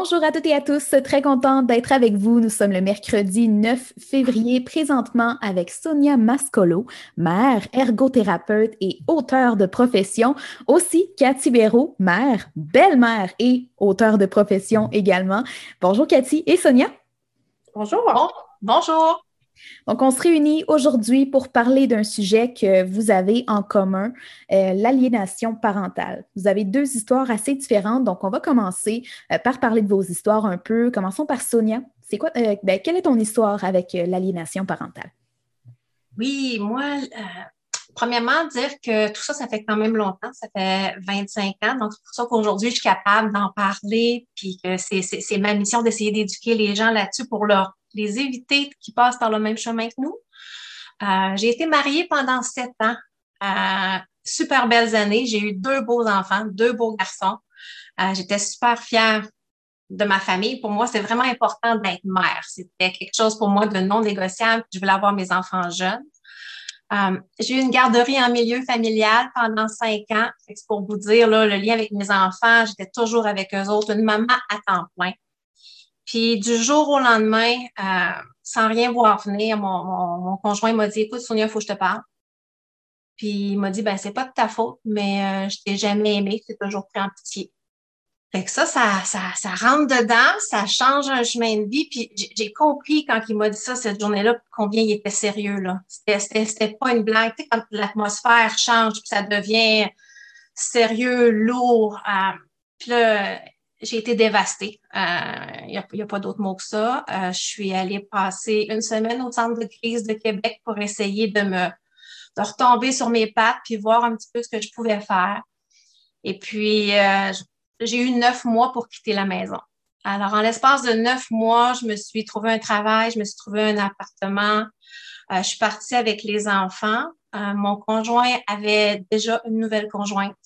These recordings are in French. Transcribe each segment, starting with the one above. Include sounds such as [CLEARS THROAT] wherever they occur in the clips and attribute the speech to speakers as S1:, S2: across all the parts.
S1: Bonjour à toutes et à tous, très contente d'être avec vous. Nous sommes le mercredi 9 février, présentement avec Sonia Mascolo, mère, ergothérapeute et auteure de profession. Aussi, Cathy Béraud, mère, belle-mère et auteure de profession également. Bonjour Cathy et Sonia.
S2: Bonjour. bonjour.
S1: Donc, on se réunit aujourd'hui pour parler d'un sujet que vous avez en commun, euh, l'aliénation parentale. Vous avez deux histoires assez différentes, donc on va commencer euh, par parler de vos histoires un peu. Commençons par Sonia. C'est quoi, euh, ben, quelle est ton histoire avec l'aliénation parentale?
S2: Oui, moi, premièrement, dire que tout ça, ça fait quand même longtemps, ça fait 25 ans. Donc, c'est pour ça qu'aujourd'hui, je suis capable d'en parler, puis que c'est ma mission d'essayer d'éduquer les gens là-dessus pour leur les éviter qui passent par le même chemin que nous. Euh, j'ai été mariée pendant sept ans. Euh, super belles années. J'ai eu deux beaux enfants, deux beaux garçons. Euh, j'étais super fière de ma famille. Pour moi, c'est vraiment important d'être mère. C'était quelque chose pour moi de non négociable. Je voulais avoir mes enfants jeunes. j'ai eu une garderie en milieu familial pendant cinq ans. C'est pour vous dire là, le lien avec mes enfants. J'étais toujours avec eux autres, une maman à temps plein. Puis du jour au lendemain, euh, sans rien voir venir, mon, conjoint m'a dit Écoute, Sonia, il faut que je te parle. Puis il m'a dit Ben, c'est pas de ta faute, mais euh, je t'ai jamais aimé, tu toujours pris en pitié. Fait que ça, ça, ça, ça rentre dedans, ça change un chemin de vie. Puis j'ai compris quand il m'a dit ça cette journée-là, combien il était sérieux. là. C'était pas une blague. Tu sais, quand l'atmosphère change, puis ça devient sérieux, lourd. Euh, là, j'ai été dévastée. Il euh, n'y a, pas d'autre mot que ça. Euh, je suis allée passer une semaine au centre de crise de Québec pour essayer de me de retomber sur mes pattes puis voir un petit peu ce que je pouvais faire. Et puis, euh, j'ai eu neuf mois pour quitter la maison. Alors, en l'espace de neuf mois, je me suis trouvé un travail, je me suis trouvé un appartement. je suis partie avec les enfants. mon conjoint avait déjà une nouvelle conjointe.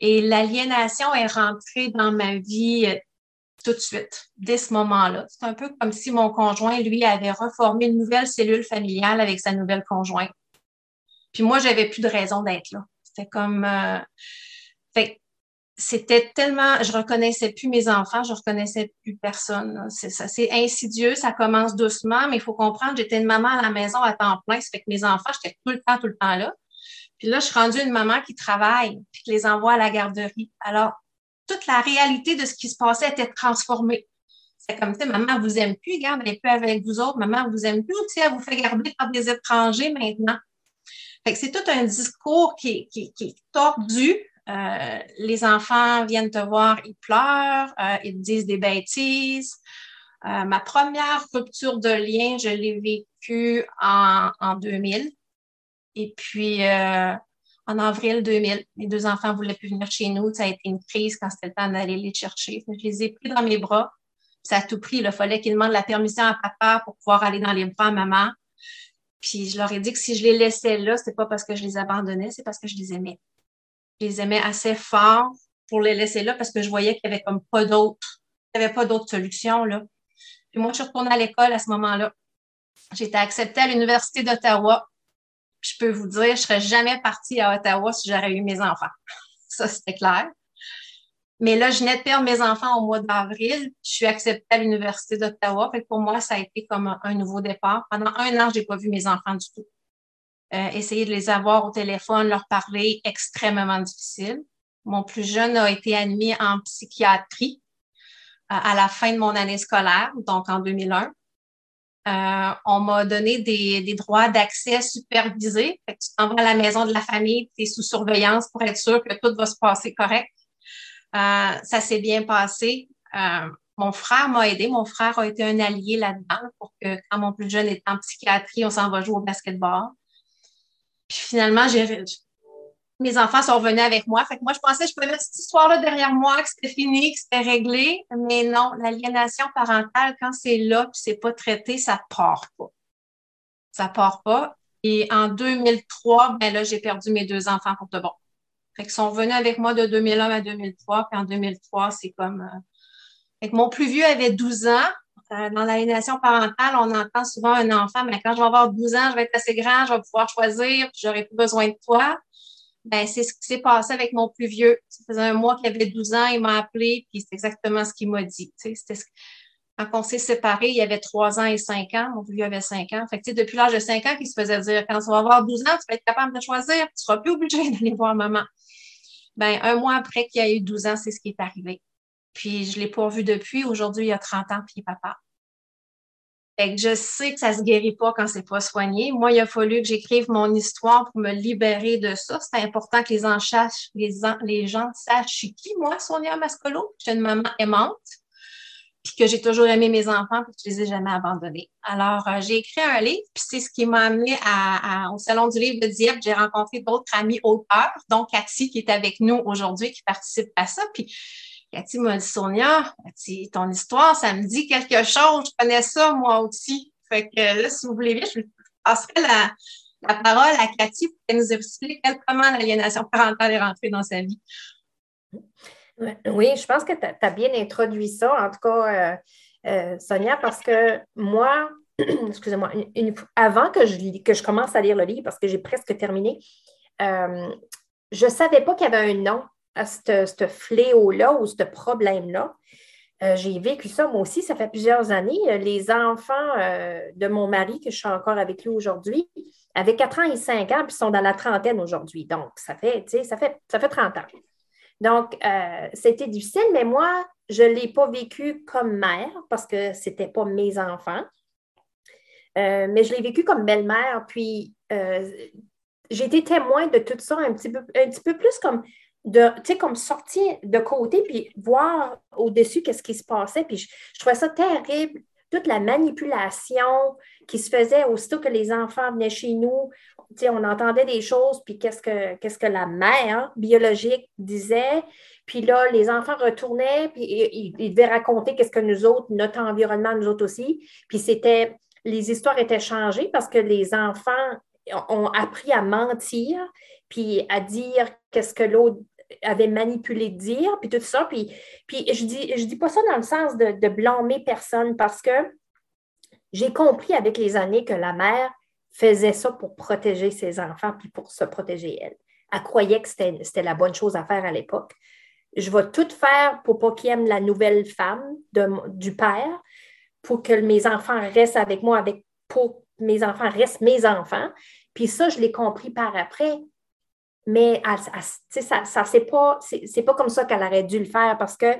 S2: Et l'aliénation est rentrée dans ma vie euh, tout de suite, dès ce moment-là. C'est un peu comme si mon conjoint, lui, avait reformé une nouvelle cellule familiale avec sa nouvelle conjointe. Puis moi, j'avais plus de raison d'être là. C'était comme... Euh, fait c'était tellement... Je reconnaissais plus mes enfants, je reconnaissais plus personne. C'est ça, c'est insidieux, ça commence doucement, mais il faut comprendre, j'étais une maman à la maison à temps plein, ça fait que mes enfants, j'étais tout le temps, tout le temps là. Puis là, je suis rendue une maman qui travaille, puis qui les envoie à la garderie. Alors, toute la réalité de ce qui se passait était transformée. C'est comme, tu sais, maman vous aime plus, garde, elle n'est plus avec vous autres, maman vous aime plus, tu sais, elle vous fait garder par des étrangers maintenant. Fait que c'est tout un discours qui, qui, qui est tordu. Euh, les enfants viennent te voir, ils pleurent, euh, ils disent des bêtises. Euh, ma première rupture de lien, je l'ai vécue en, en 2000. Et puis, euh, en avril 2000, mes deux enfants ne voulaient plus venir chez nous. Ça a été une crise quand c'était le temps d'aller les chercher. Je les ai pris dans mes bras. Ça a tout pris. Il fallait qu'ils demandent la permission à papa pour pouvoir aller dans les bras à maman. Puis je leur ai dit que si je les laissais là, c'est pas parce que je les abandonnais, c'est parce que je les aimais. Je les aimais assez fort pour les laisser là parce que je voyais qu'il n'y avait comme pas d'autres, il n'y avait pas d'autres solutions, là. Puis moi, je suis retournée à l'école à ce moment-là. J'étais acceptée à l'Université d'Ottawa je peux vous dire, je serais jamais partie à Ottawa si j'aurais eu mes enfants. [LAUGHS] Ça, c'était clair. Mais là, je venais de perdre mes enfants au mois d'avril. Je suis acceptée à l'Université d'Ottawa. pour moi, ça a été comme un, nouveau départ. Pendant un an, je n'ai pas vu mes enfants du tout. Euh, essayer de les avoir au téléphone, leur parler, extrêmement difficile. Mon plus jeune a été admis en psychiatrie euh, à la fin de mon année scolaire, donc en 2001. Euh, on m'a donné des, droits d'accès supervisés. tu t'en vas à la maison de la famille, tu es sous surveillance pour être sûr que tout va se passer correct. Euh, ça s'est bien passé. Euh, mon frère m'a aidé. Mon frère a été un allié là-dedans pour que quand mon plus jeune est en psychiatrie, on s'en va jouer au basketball. Puis finalement, j'ai mes enfants sont revenus avec moi. Fait que moi, je pensais que je pouvais mettre cette histoire-là derrière moi, que c'était fini, que c'était réglé. Mais non, l'aliénation parentale, quand c'est là puis c'est pas traité, ça part pas. Ça part pas. Et en 2003, ben là, j'ai perdu mes deux enfants pour de bon. Fait qu'ils sont revenus avec moi de 2001 à 2003. Puis en 2003, c'est comme... Euh... Fait que mon plus vieux avait 12 ans. Euh, dans l'aliénation parentale, on entend souvent un enfant, mais quand je vais avoir 12 ans, je vais être assez grand, je vais pouvoir choisir, puis j'aurai plus besoin de toi. Ben, c'est ce qui s'est passé avec mon plus vieux. Ça faisait un mois qu'il avait 12 ans, il m'a appelé, puis c'est exactement ce qu'il m'a dit. C'était quand on s'est séparés, il avait 3 ans et 5 ans. Mon plus vieux avait 5 ans. Fait que, depuis l'âge de 5 ans qu'il se faisait dire, quand tu vas avoir 12 ans, tu vas être capable de choisir, tu ne seras plus obligé [LAUGHS] d'aller voir maman. Ben, un mois après qu'il a eu 12 ans, c'est ce qui est arrivé. Puis je ne l'ai pas vu depuis. Aujourd'hui, il a 30 ans, puis il est papa. Fait que je sais que ça se guérit pas quand c'est pas soigné. Moi, il a fallu que j'écrive mon histoire pour me libérer de ça. C'est important que les sachent, les, les gens sachent je suis qui, moi, Sonia Mascolo? Je suis une maman aimante, puis que j'ai toujours aimé mes enfants, puis que je les ai jamais abandonnés. Alors, euh, j'ai écrit un livre, puis c'est ce qui m'a amené au Salon du livre de Dieppe. J'ai rencontré d'autres amis auteurs, dont Cathy, qui est avec nous aujourd'hui, qui participe à ça. Puis Cathy m'a dit, Sonia, ton histoire, ça me dit quelque chose. Je connais ça, moi aussi. Fait que là, si vous voulez bien, je passerai la, la parole à Cathy pour qu'elle nous explique comment l'aliénation parentale est rentrée dans sa vie.
S3: Oui, je pense que tu as, bien introduit ça, en tout cas, euh, euh, Sonia, parce que moi, [CLEARS THROAT] excusez-moi, avant que je, que je commence à lire le livre, parce que j'ai presque terminé, euh, je ne savais pas qu'il y avait un nom à ce fléau-là ou ce problème-là. Euh, j'ai vécu ça moi aussi, ça fait plusieurs années. Euh, les enfants euh, de mon mari, que je suis encore avec lui aujourd'hui, avaient 4 ans et 5 ans, puis sont dans la trentaine aujourd'hui. Donc, ça fait, ça fait, ça fait 30 ans. Donc, c'était difficile, mais moi, je ne l'ai pas vécu comme mère parce que ce n'était pas mes enfants. mais je l'ai vécu comme belle-mère. Puis, j'ai été témoin de tout ça un petit peu, un petit peu plus comme de, tu comme sortir de côté puis voir au-dessus qu'est-ce qui se passait. Puis je, trouvais ça terrible, toute la manipulation qui se faisait aussitôt que les enfants venaient chez nous. Tu sais, on entendait des choses, puis qu'est-ce que, la mère biologique disait. Puis là, les enfants retournaient, puis ils, ils devaient raconter qu'est-ce que nous autres, notre environnement, nous autres aussi. Puis c'était, les histoires étaient changées parce que les enfants ont appris à mentir, puis à dire qu'est-ce que l'autre avait manipulé de dire, puis tout ça. Puis, puis je ne dis, je dis pas ça dans le sens de, blâmer personne parce que j'ai compris avec les années que la mère faisait ça pour protéger ses enfants puis pour se protéger elle. Elle croyait que c'était la bonne chose à faire à l'époque. Je vais tout faire pour pas qu'il aime la nouvelle femme du père, pour que mes enfants restent avec moi, avec, pour que mes enfants restent mes enfants. Puis ça, je l'ai compris par après mais ça, ça c'est pas, c'est comme ça qu'elle aurait dû le faire parce que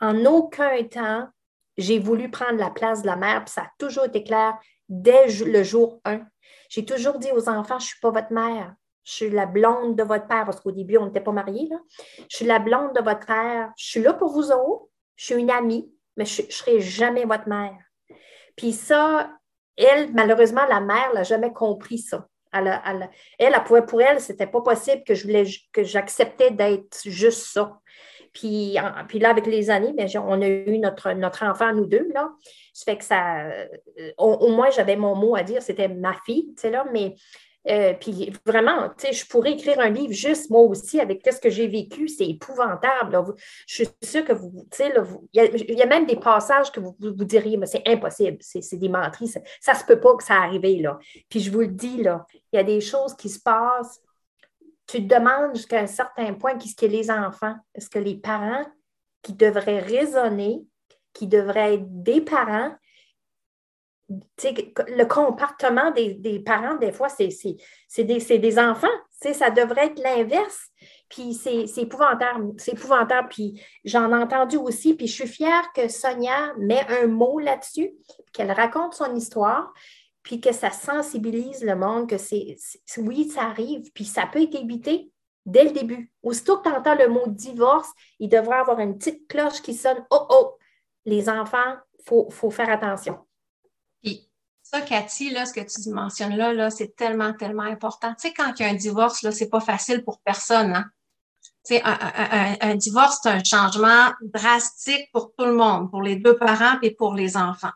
S3: en aucun temps, j'ai voulu prendre la place de la mère, puis ça a toujours été clair dès le jour 1. J'ai toujours dit aux enfants, je ne suis pas votre mère, je suis la blonde de votre père, parce qu'au début, on n'était pas mariés. Je suis la blonde de votre père, je suis là pour vous autres, je suis une amie, mais je ne serai jamais votre mère. Puis ça, elle, malheureusement, la mère n'a jamais compris ça. Elle, elle, elle, pour elle, c'était pas possible que je voulais que j'acceptais d'être juste ça. Puis, puis là, avec les années, bien, on a eu notre, enfant, nous deux, là. Ça fait que ça, euh, au, moins, j'avais mon mot à dire, c'était ma fille, tu sais, là, mais euh, puis vraiment, tu sais, je pourrais écrire un livre juste moi aussi avec ce que j'ai vécu. C'est épouvantable. Je suis sûre que vous, tu sais, il y, a même des passages que vous vous, diriez, mais c'est impossible, c'est des menteries, ça ne se peut pas que ça arrive là. Puis je vous le dis, là, il y a des choses qui se passent. Tu te demandes jusqu'à un certain point qu'est-ce que les enfants, est-ce que les parents qui devraient raisonner, qui devraient être des parents, le comportement des, parents, des fois, c'est des, enfants. Ça devrait être l'inverse. Puis c'est épouvantable. C'est épouvantable. Puis j'en ai entendu aussi. Puis je suis fière que Sonia met un mot là-dessus, qu'elle raconte son histoire, puis que ça sensibilise le monde, que c'est oui, ça arrive, puis ça peut être évité dès le début. Aussitôt que tu entends le mot divorce, il devrait avoir une petite cloche qui sonne Oh, oh, les enfants, il faut faire attention
S2: ça, Cathy, là, ce que tu mentionnes là, là c'est tellement, tellement important. Tu sais, quand il y a un divorce, là, c'est pas facile pour personne. Hein? Tu sais, un, divorce, c'est un changement drastique pour tout le monde, pour les deux parents et pour les enfants.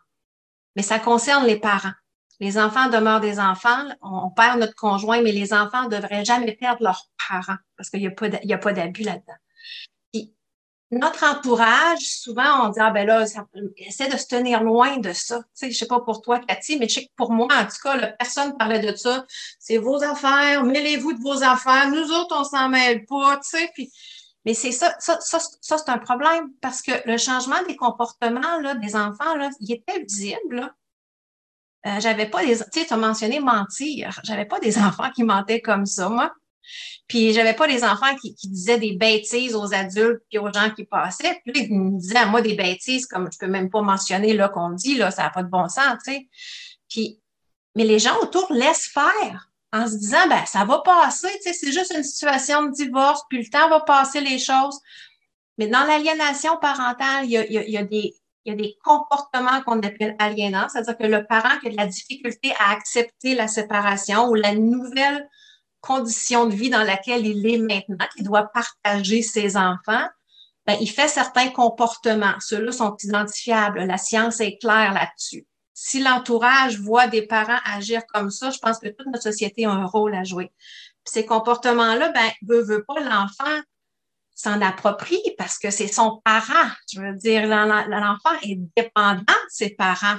S2: Mais ça concerne les parents. Les enfants demeurent des enfants. On, perd notre conjoint, mais les enfants ne devraient jamais perdre leurs parents parce qu'il n'y a pas d'abus là-dedans. Notre entourage, souvent, on dit, ah ben là, essaie de se tenir loin de ça. Tu sais, je sais pas pour toi, Cathy, mais je sais que pour moi, en tout cas, la personne parlait de ça. C'est vos affaires, mêlez-vous de vos affaires. Nous autres, on s'en mêle pas, tu sais. Puis, mais c'est ça, ça, ça, ça c'est un problème parce que le changement des comportements là, des enfants, là, il était visible. Là. Euh, j'avais pas des, tu sais, tu as mentionné mentir. J'avais pas des [LAUGHS] enfants qui mentaient comme ça, moi. Puis j'avais pas des enfants qui, disaient des bêtises aux adultes puis aux gens qui passaient. Puis ils me disaient à moi des bêtises comme je peux même pas mentionner là qu'on dit là, ça n'a pas de bon sens, tu sais. Puis mais les gens autour laissent faire en se disant ben ça va passer, tu sais, c'est juste une situation de divorce, puis le temps va passer les choses. Mais dans l'aliénation parentale, il y a, des il y a des comportements qu'on appelle aliénants, c'est-à-dire que le parent qui a de la difficulté à accepter la séparation ou la nouvelle condition de vie dans laquelle il est maintenant, qu'il doit partager ses enfants, ben, il fait certains comportements. Ceux-là sont identifiables. La science est claire là-dessus. Si l'entourage voit des parents agir comme ça, je pense que toute notre société a un rôle à jouer. ces comportements-là, ben, veut, veut pas l'enfant s'en approprie parce que c'est son parent. Je veux dire, l'enfant est dépendant de ses parents.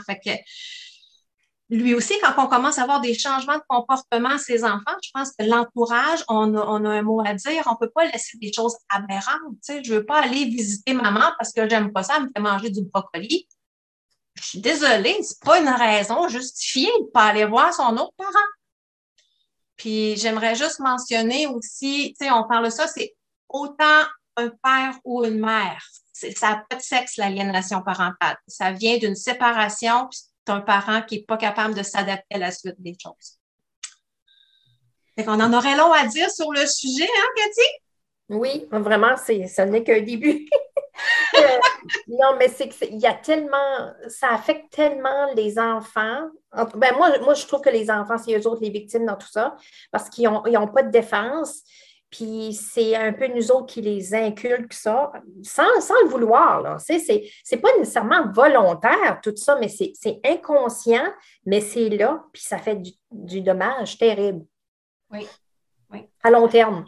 S2: Lui aussi, quand on commence à avoir des changements de comportement ses enfants, je pense que l'entourage, on a, un mot à dire. On peut pas laisser des choses aberrantes. Tu sais, je veux pas aller visiter maman parce que j'aime pas ça, elle me fait manger du brocoli. Je suis désolée, c'est pas une raison justifiée de pas aller voir son autre parent. Puis j'aimerais juste mentionner aussi, tu sais, on parle de ça, c'est autant un père ou une mère. Ça n'a pas de sexe, l'aliénation parentale. Ça vient d'une séparation, un parent qui n'est pas capable de s'adapter à la suite des choses. Qu'on en aurait long à dire sur le sujet, hein, Cathy?
S3: Oui, vraiment, ce n'est qu'un début. [LAUGHS] Euh, non, mais c'est qu'il y a tellement, ça affecte tellement les enfants. Ben moi, moi, je trouve que les enfants, c'est eux autres les victimes dans tout ça, parce qu'ils n'ont pas de défense. Puis c'est un peu nous autres qui les inculquent ça, sans, le vouloir. Ce n'est pas nécessairement volontaire, tout ça, mais c'est inconscient, mais c'est là, puis ça fait du, dommage terrible.
S2: Oui. oui.
S3: À long terme.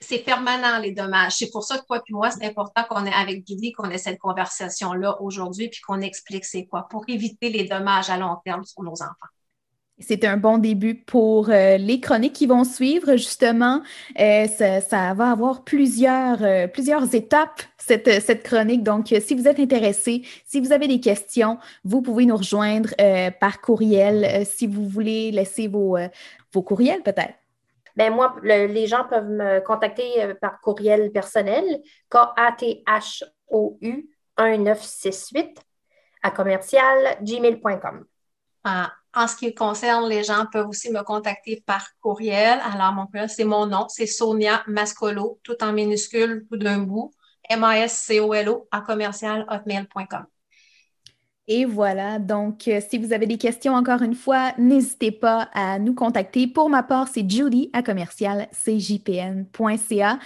S2: C'est permanent, les dommages. C'est pour ça que toi et moi, c'est important qu'on ait avec Judy, qu'on ait cette conversation-là aujourd'hui, puis qu'on explique c'est quoi, pour éviter les dommages à long terme sur nos enfants.
S1: C'est un bon début pour euh, les chroniques qui vont suivre. Justement, euh, ça, va avoir plusieurs, euh, plusieurs étapes, cette, cette, chronique. Donc, si vous êtes intéressé, si vous avez des questions, vous pouvez nous rejoindre par courriel si vous voulez laisser vos, vos courriels peut-être.
S3: Ben moi, les gens peuvent me contacter par courriel personnel, K-A-T-H-O-U 1968 à commercial gmail.com.
S2: Ah, en ce qui concerne les gens, peuvent aussi me contacter par courriel. Alors, mon courriel, c'est mon nom, c'est Sonia Mascolo, tout en minuscule, tout d'un bout, M-A-S-C-O-L-O, à commercial hotmail.com.
S1: Et voilà, donc euh, si vous avez des questions encore une fois, n'hésitez pas à nous contacter. Pour ma part, c'est judy à commercial cjpn.ca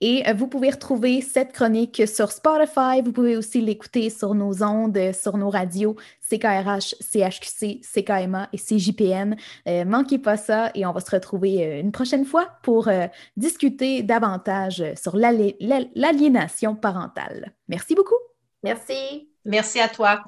S1: et euh, vous pouvez retrouver cette chronique sur Spotify. Vous pouvez aussi l'écouter sur nos ondes, sur nos radios CKRH, CHQC, CKMA et CJPN. Euh, manquez pas ça et on va se retrouver une prochaine fois pour discuter davantage sur l'aliénation parentale. Merci beaucoup.
S3: Merci.
S2: Merci à toi.